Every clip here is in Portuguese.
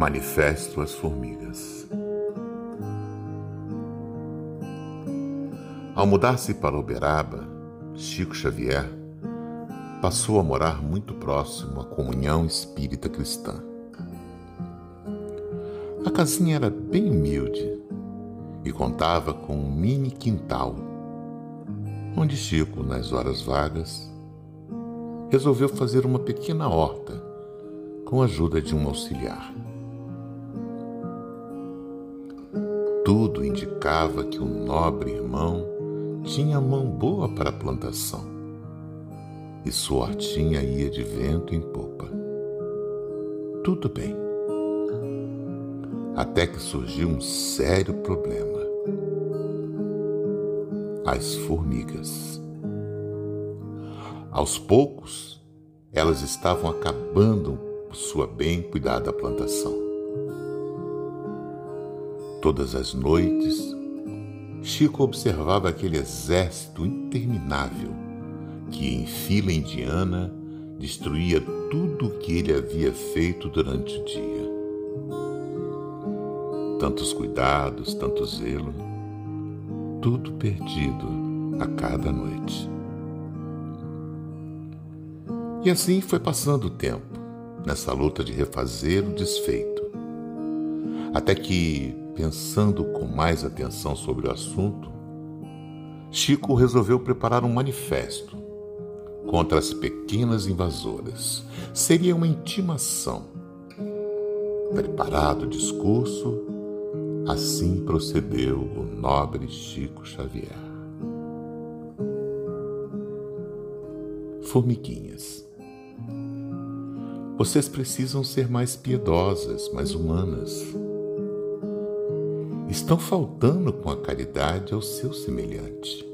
Manifesto às Formigas. Ao mudar-se para Uberaba, Chico Xavier passou a morar muito próximo à comunhão espírita cristã. A casinha era bem humilde e contava com um mini quintal, onde Chico, nas horas vagas, resolveu fazer uma pequena horta com a ajuda de um auxiliar. Tudo indicava que o nobre irmão tinha mão boa para a plantação e sua hortinha ia de vento em popa. Tudo bem. Até que surgiu um sério problema: as formigas. Aos poucos, elas estavam acabando sua bem cuidada plantação. Todas as noites, Chico observava aquele exército interminável que, em fila indiana, destruía tudo o que ele havia feito durante o dia. Tantos cuidados, tanto zelo, tudo perdido a cada noite. E assim foi passando o tempo, nessa luta de refazer o desfeito, até que Pensando com mais atenção sobre o assunto, Chico resolveu preparar um manifesto contra as pequenas invasoras. Seria uma intimação. Preparado o discurso, assim procedeu o nobre Chico Xavier. Formiguinhas. Vocês precisam ser mais piedosas, mais humanas estão faltando com a caridade ao seu semelhante.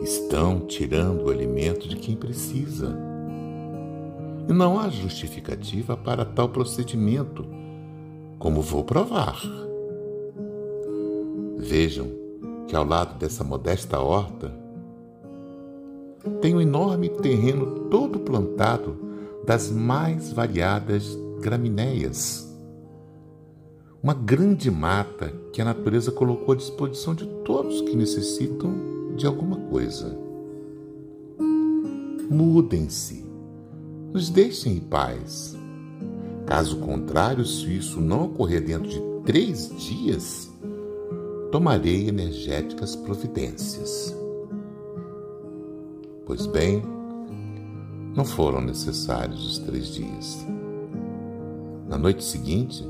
Estão tirando o alimento de quem precisa. E não há justificativa para tal procedimento, como vou provar. Vejam que ao lado dessa modesta horta tem um enorme terreno todo plantado das mais variadas gramíneas uma grande mata que a natureza colocou à disposição de todos que necessitam de alguma coisa. Mudem-se, nos deixem em paz. Caso contrário, se isso não ocorrer dentro de três dias, tomarei energéticas providências. Pois bem, não foram necessários os três dias. Na noite seguinte,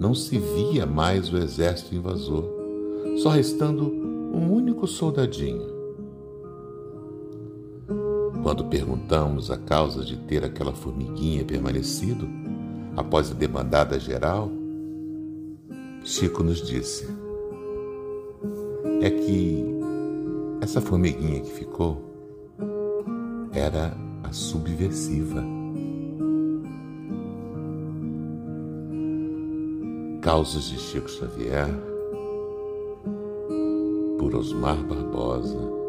não se via mais o exército invasor, só restando um único soldadinho. Quando perguntamos a causa de ter aquela formiguinha permanecido após a demandada geral, Chico nos disse: é que essa formiguinha que ficou era a subversiva. Causas de Chico Xavier, por Osmar Barbosa